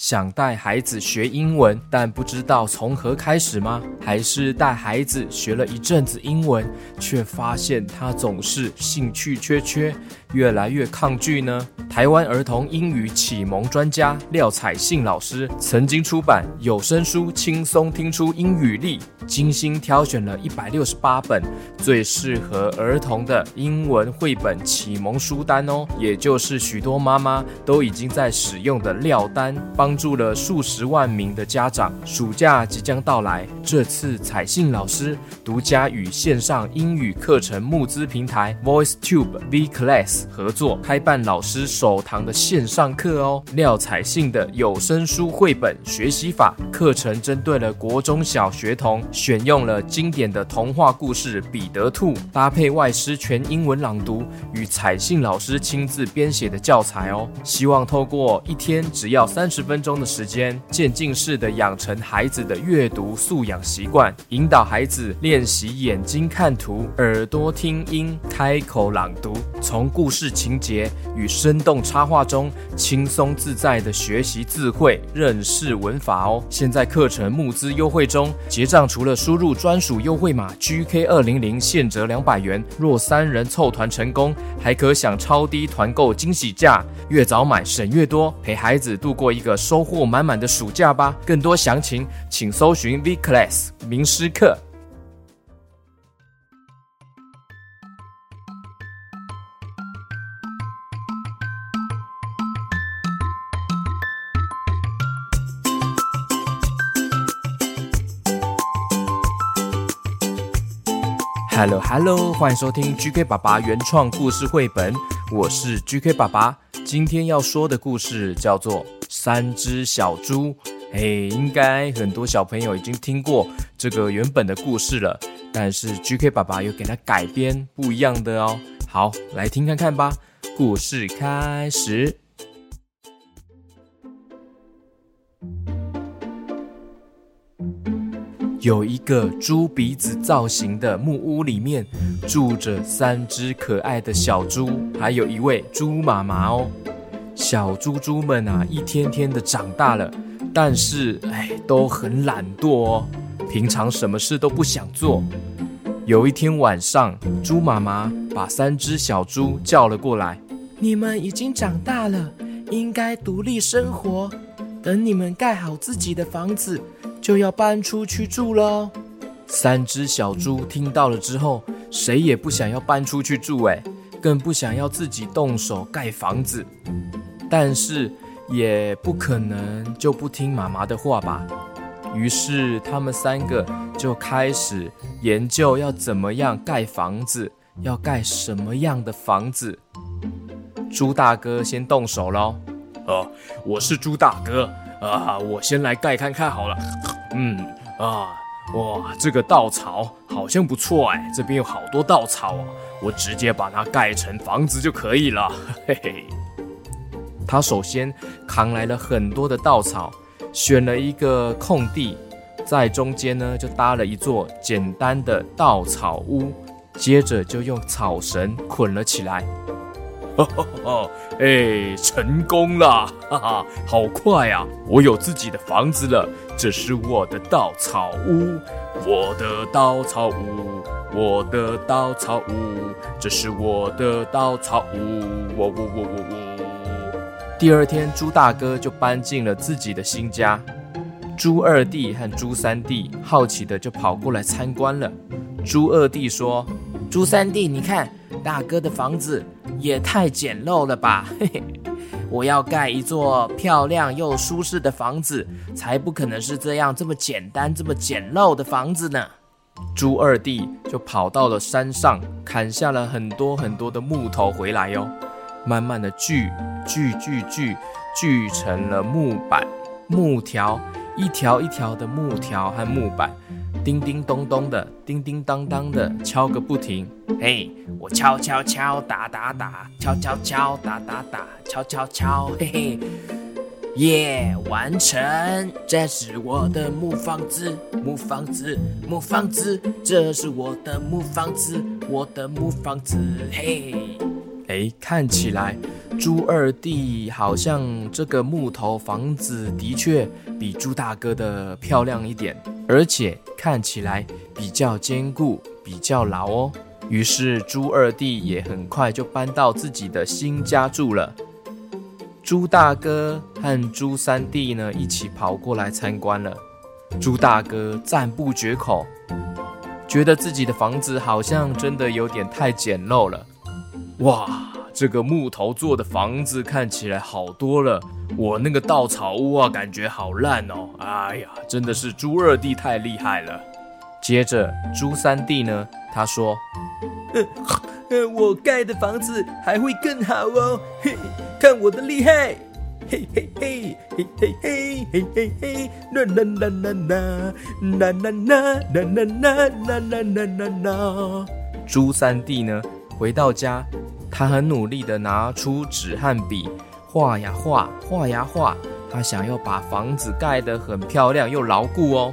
想带孩子学英文，但不知道从何开始吗？还是带孩子学了一阵子英文，却发现他总是兴趣缺缺？越来越抗拒呢。台湾儿童英语启蒙专家廖彩信老师曾经出版有声书《轻松听出英语力》，精心挑选了一百六十八本最适合儿童的英文绘本启蒙书单哦，也就是许多妈妈都已经在使用的廖单，帮助了数十万名的家长。暑假即将到来，这次彩信老师独家与线上英语课程募资平台 VoiceTube V Class。合作开办老师首堂的线上课哦。廖彩信的有声书绘本学习法课程，针对了国中小学童，选用了经典的童话故事《彼得兔》，搭配外师全英文朗读与彩信老师亲自编写的教材哦。希望透过一天只要三十分钟的时间，渐进式的养成孩子的阅读素养习惯，引导孩子练习眼睛看图、耳朵听音、开口朗读，从故。故事情节与生动插画中轻松自在的学习字汇、认识文法哦！现在课程募资优惠中，结账除了输入专属优惠码 G K 二零零，现折两百元。若三人凑团成功，还可享超低团购惊喜价。越早买省越多，陪孩子度过一个收获满满的暑假吧！更多详情请搜寻 V Class 名师课。Hello Hello，欢迎收听 GK 爸爸原创故事绘本，我是 GK 爸爸。今天要说的故事叫做《三只小猪》。哎，应该很多小朋友已经听过这个原本的故事了，但是 GK 爸爸又给它改编不一样的哦。好，来听看看吧。故事开始。有一个猪鼻子造型的木屋，里面住着三只可爱的小猪，还有一位猪妈妈哦。小猪猪们啊，一天天的长大了，但是哎，都很懒惰哦，平常什么事都不想做。有一天晚上，猪妈妈把三只小猪叫了过来：“你们已经长大了，应该独立生活。等你们盖好自己的房子。”就要搬出去住了。三只小猪听到了之后，谁也不想要搬出去住，哎，更不想要自己动手盖房子。但是也不可能就不听妈妈的话吧？于是他们三个就开始研究要怎么样盖房子，要盖什么样的房子。猪大哥先动手喽。哦，我是猪大哥。啊，我先来盖看看好了。嗯，啊，哇，这个稻草好像不错哎，这边有好多稻草啊，我直接把它盖成房子就可以了。嘿嘿。他首先扛来了很多的稻草，选了一个空地，在中间呢就搭了一座简单的稻草屋，接着就用草绳捆了起来。哈 哈哎，成功了！哈哈，好快啊！我有自己的房子了，这是我的稻草屋，我的稻草屋，我的稻草屋，这是我的稻草屋。我我我我我。第二天，猪大哥就搬进了自己的新家。猪二弟和猪三弟好奇的就跑过来参观了。猪二弟说：“猪三弟，你看。”大哥的房子也太简陋了吧！嘿嘿，我要盖一座漂亮又舒适的房子，才不可能是这样这么简单、这么简陋的房子呢。猪二弟就跑到了山上，砍下了很多很多的木头回来哟，慢慢的锯、锯、锯、锯，锯成了木板、木条。一条一条的木条和木板，叮叮咚咚的，叮叮当当的敲个不停。嘿，我敲敲敲，打打打，敲敲敲，打打打，敲敲敲，嘿嘿，耶，完成！这是我的木房子，木房子，木房子，这是我的木房子，我的木房子，嘿。哎，看起来，朱二弟好像这个木头房子的确比朱大哥的漂亮一点，而且看起来比较坚固，比较牢哦。于是，朱二弟也很快就搬到自己的新家住了。朱大哥和朱三弟呢，一起跑过来参观了。朱大哥赞不绝口，觉得自己的房子好像真的有点太简陋了。哇，这个木头做的房子看起来好多了。我那个稻草屋啊，感觉好烂哦。哎呀，真的是猪二弟太厉害了。接着，猪三弟呢，他说：“我盖的房子还会更好哦，嘿，看我的厉害，嘿嘿嘿，嘿嘿嘿，嘿嘿嘿，啦啦啦啦啦，啦啦啦啦啦啦啦啦啦。”猪三弟呢，回到家。他很努力地拿出纸和笔，画呀画，画呀画。他想要把房子盖得很漂亮又牢固哦。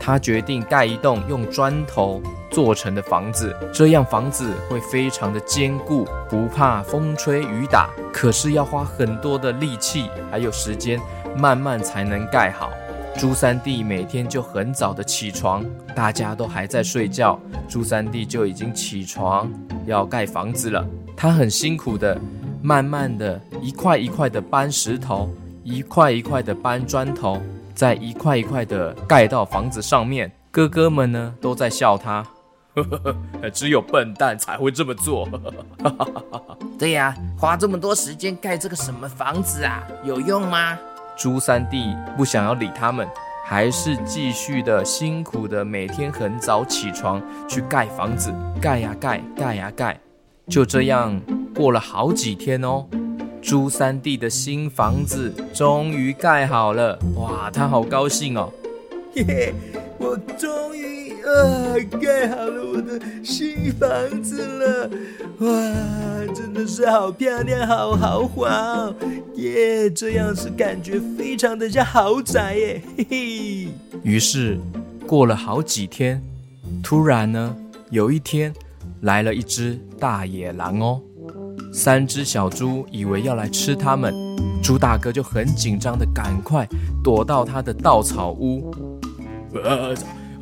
他决定盖一栋用砖头做成的房子，这样房子会非常的坚固，不怕风吹雨打。可是要花很多的力气，还有时间，慢慢才能盖好。朱三弟每天就很早的起床，大家都还在睡觉，朱三弟就已经起床要盖房子了。他很辛苦的，慢慢的，一块一块的搬石头，一块一块的搬砖头，在一块一块的盖到房子上面。哥哥们呢都在笑他，只有笨蛋才会这么做。对呀，花这么多时间盖这个什么房子啊，有用吗？朱三弟不想要理他们，还是继续的辛苦的每天很早起床去盖房子，盖呀盖，盖呀盖，就这样过了好几天哦。朱三弟的新房子终于盖好了，哇，他好高兴哦！嘿嘿，我终于。啊！盖好了我的新房子了，哇，真的是好漂亮，好豪华，耶！这样是感觉非常的像豪宅耶，嘿嘿。于是，过了好几天，突然呢，有一天来了一只大野狼哦。三只小猪以为要来吃它们，猪大哥就很紧张的赶快躲到他的稻草屋。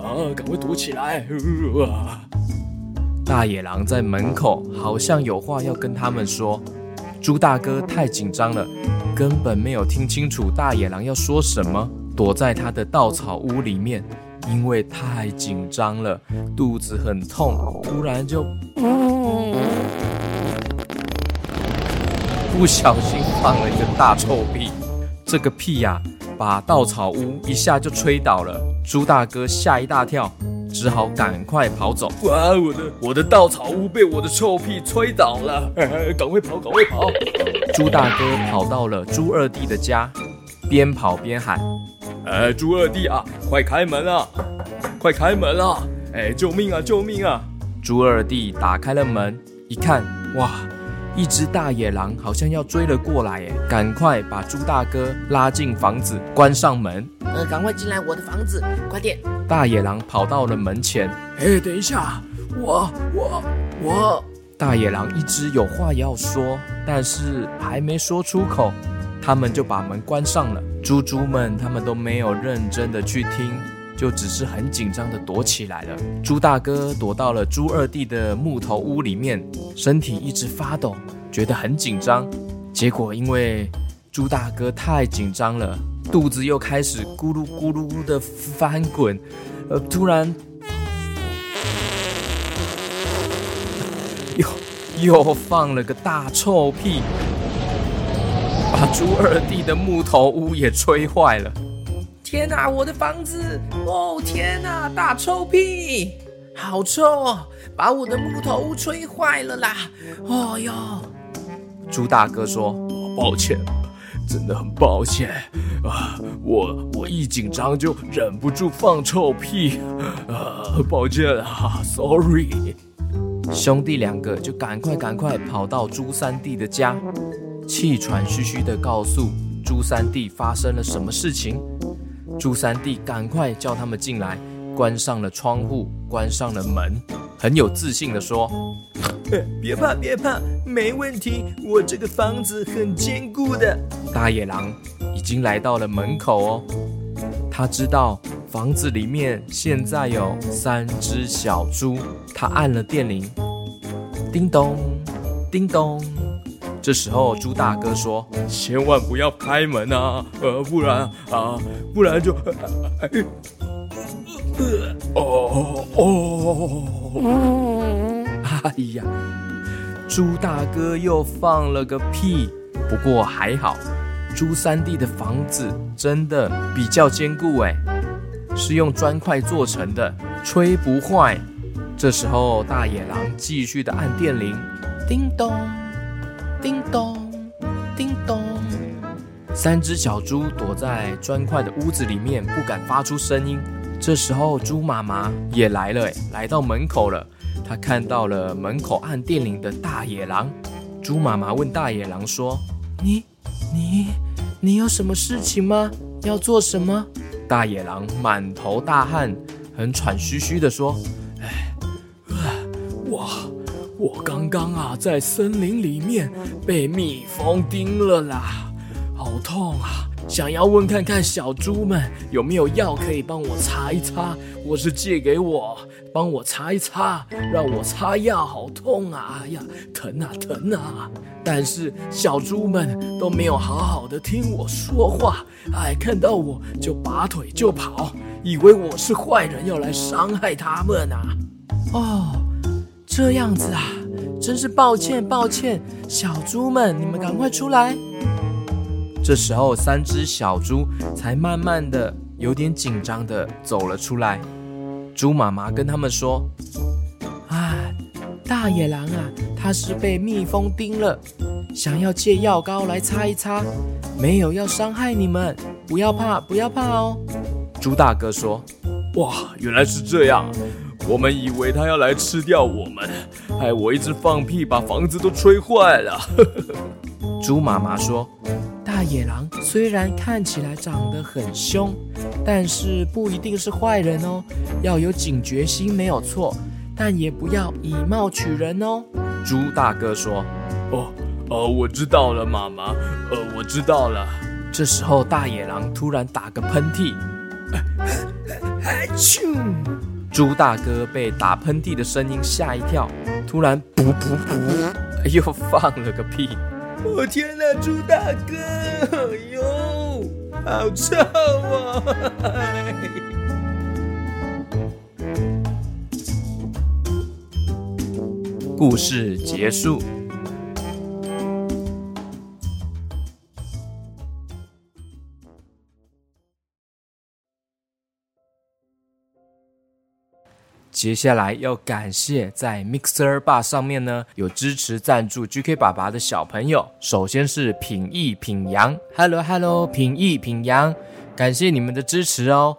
啊！赶快躲起来！大野狼在门口，好像有话要跟他们说。猪大哥太紧张了，根本没有听清楚大野狼要说什么。躲在他的稻草屋里面，因为太紧张了，肚子很痛，突然就，嗯，不小心放了一个大臭屁。这个屁呀！把稻草屋一下就吹倒了，猪大哥吓一大跳，只好赶快跑走。哇！我的我的稻草屋被我的臭屁吹倒了，赶快跑，赶快跑！猪大哥跑到了猪二弟的家，边跑边喊：“哎，猪二弟啊，快开门啊，快开门啊！哎，救命啊，救命啊！”猪二弟打开了门，一看，哇！一只大野狼好像要追了过来，哎，赶快把猪大哥拉进房子，关上门。呃，赶快进来我的房子，快点！大野狼跑到了门前，哎，等一下，我我我！大野狼一直有话要说，但是还没说出口，他们就把门关上了。猪猪们，他们都没有认真的去听。就只是很紧张的躲起来了。猪大哥躲到了猪二弟的木头屋里面，身体一直发抖，觉得很紧张。结果因为猪大哥太紧张了，肚子又开始咕噜咕噜的翻滚，呃，突然 又又放了个大臭屁，把猪二弟的木头屋也吹坏了。天呐，我的房子！哦，天呐，大臭屁，好臭哦！把我的木头吹坏了啦！哦哟！朱大哥说：“抱歉，真的很抱歉啊，我我一紧张就忍不住放臭屁，啊，抱歉啊，sorry。”兄弟两个就赶快赶快跑到朱三弟的家，气喘吁吁地告诉朱三弟发生了什么事情。猪三弟，赶快叫他们进来，关上了窗户，关上了门，很有自信地说：“ 别怕，别怕，没问题，我这个房子很坚固的。”大野狼已经来到了门口哦，他知道房子里面现在有三只小猪，他按了电铃，叮咚，叮咚。这时候，猪大哥说：“千万不要开门啊，呃，不然啊，不然就……呃哦哦，哎呀，猪大哥又放了个屁。不过还好，猪三弟的房子真的比较坚固，哎，是用砖块做成的，吹不坏。这时候，大野狼继续的按电铃，叮咚。”叮咚，叮咚！三只小猪躲在砖块的屋子里面，不敢发出声音。这时候，猪妈妈也来了，来到门口了。她看到了门口按电铃的大野狼。猪妈妈问大野狼说：“你，你，你有什么事情吗？要做什么？”大野狼满头大汗，很喘吁吁地说。我刚刚啊，在森林里面被蜜蜂叮了啦，好痛啊！想要问看看小猪们有没有药可以帮我擦一擦，或是借给我帮我擦一擦，让我擦药，好痛啊！哎呀，疼啊，疼啊！但是小猪们都没有好好的听我说话，哎，看到我就拔腿就跑，以为我是坏人要来伤害他们啊！哦。这样子啊，真是抱歉抱歉，小猪们，你们赶快出来。这时候，三只小猪才慢慢的、有点紧张的走了出来。猪妈妈跟他们说：“啊，大野狼啊，他是被蜜蜂叮了，想要借药膏来擦一擦，没有要伤害你们，不要怕，不要怕哦。”猪大哥说：“哇，原来是这样。”我们以为他要来吃掉我们，害我一直放屁，把房子都吹坏了。猪妈妈说：“大野狼虽然看起来长得很凶，但是不一定是坏人哦。要有警觉心没有错，但也不要以貌取人哦。”猪大哥说：“哦，哦，我知道了，妈妈，呃，我知道了。”这时候大野狼突然打个喷嚏。猪大哥被打喷嚏的声音吓一跳，突然噗噗噗，又 放了个屁！我天哪，猪大哥，哎呦，好臭啊！故事结束。接下来要感谢在 Mixer Bar 上面呢有支持赞助 GK 爸爸的小朋友，首先是品一品阳，Hello Hello，品一品阳，感谢你们的支持哦。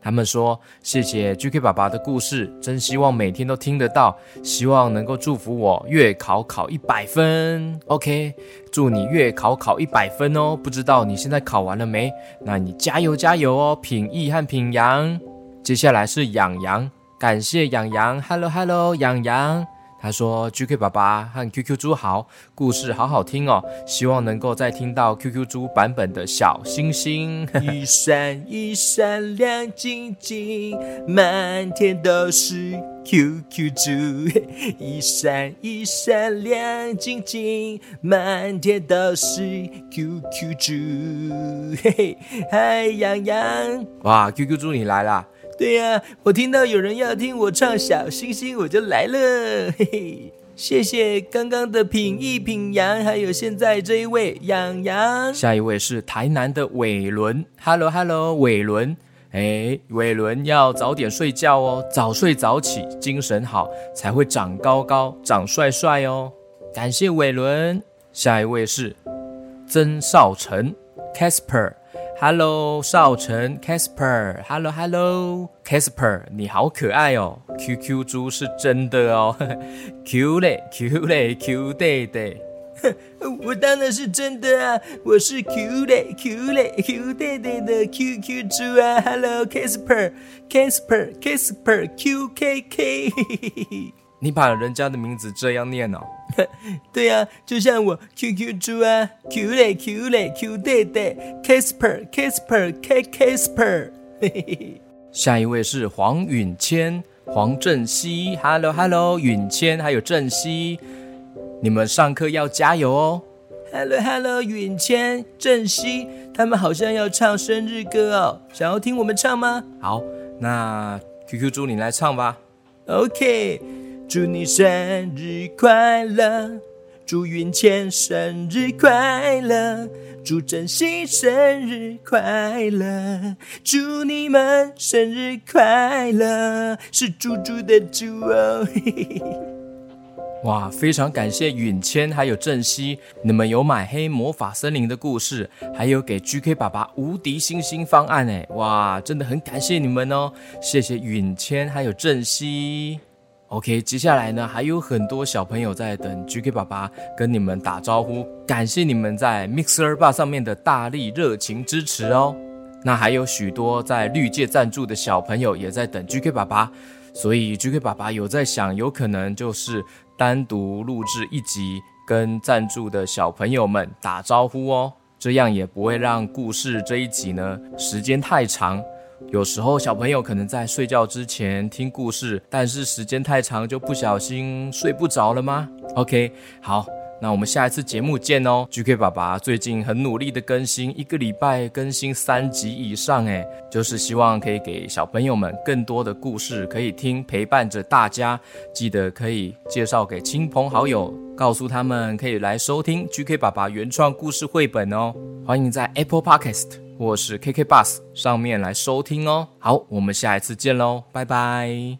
他们说谢谢 GK 爸爸的故事，真希望每天都听得到，希望能够祝福我月考考一百分。OK，祝你月考考一百分哦。不知道你现在考完了没？那你加油加油哦，品一和品阳。接下来是养羊。感谢养羊，Hello Hello，养羊，他说 j q 爸爸和 QQ 猪好，故事好好听哦，希望能够再听到 QQ 猪版本的《小星星》。一闪一闪亮晶晶，满天都是 QQ 猪。一闪一闪亮晶晶，满天都是 QQ 猪。嘿嘿，嗨，养羊，哇，QQ 猪你来了。对呀，我听到有人要听我唱《小星星》，我就来了，嘿嘿。谢谢刚刚的品艺品羊，还有现在这一位养羊。下一位是台南的伟伦，Hello Hello，伟伦，哎，伟伦要早点睡觉哦，早睡早起，精神好才会长高高、长帅帅哦。感谢伟伦，下一位是曾少成，Casper。Hello，少城 c a s p e r h e l l o h e l l o c a s p e r 你好可爱哦。QQ 猪是真的哦。Q 嘞，Q 嘞，Q 弟弟。我当然是真的啊，我是 Q 嘞，Q 嘞，Q 弟弟的 QQ 猪啊。h e l l o c a s p e r k a s p e r c a s p e r q k k 你把人家的名字这样念哦？对呀，就像我 QQ 猪啊，Q 嘞 Q 嘞 Q 代代，Kasper Kasper K Kasper。嘿嘿嘿。下一位是黄允谦、黄镇熙 Hello Hello，允谦还有镇西，你们上课要加油哦。Hello Hello，允谦镇熙，他们好像要唱生日歌哦，想要听我们唱吗？好，那 QQ 猪你来唱吧。OK。祝你生日快乐！祝云谦生日快乐！祝珍惜生日快乐！祝你们生日快乐！是猪猪的猪哦，嘿嘿嘿！哇，非常感谢允谦还有郑西，你们有买黑魔法森林的故事，还有给 GK 爸爸无敌星星方案哎，哇，真的很感谢你们哦！谢谢允谦还有郑西。OK，接下来呢，还有很多小朋友在等 GK 爸爸跟你们打招呼，感谢你们在 Mixer Bar 上面的大力热情支持哦。那还有许多在绿界赞助的小朋友也在等 GK 爸爸，所以 GK 爸爸有在想，有可能就是单独录制一集跟赞助的小朋友们打招呼哦，这样也不会让故事这一集呢时间太长。有时候小朋友可能在睡觉之前听故事，但是时间太长就不小心睡不着了吗？OK，好。那我们下一次节目见哦！GK 爸爸最近很努力的更新，一个礼拜更新三集以上，诶，就是希望可以给小朋友们更多的故事可以听，陪伴着大家。记得可以介绍给亲朋好友，告诉他们可以来收听 GK 爸爸原创故事绘本哦。欢迎在 Apple Podcast 或是 KK Bus 上面来收听哦。好，我们下一次见喽，拜拜。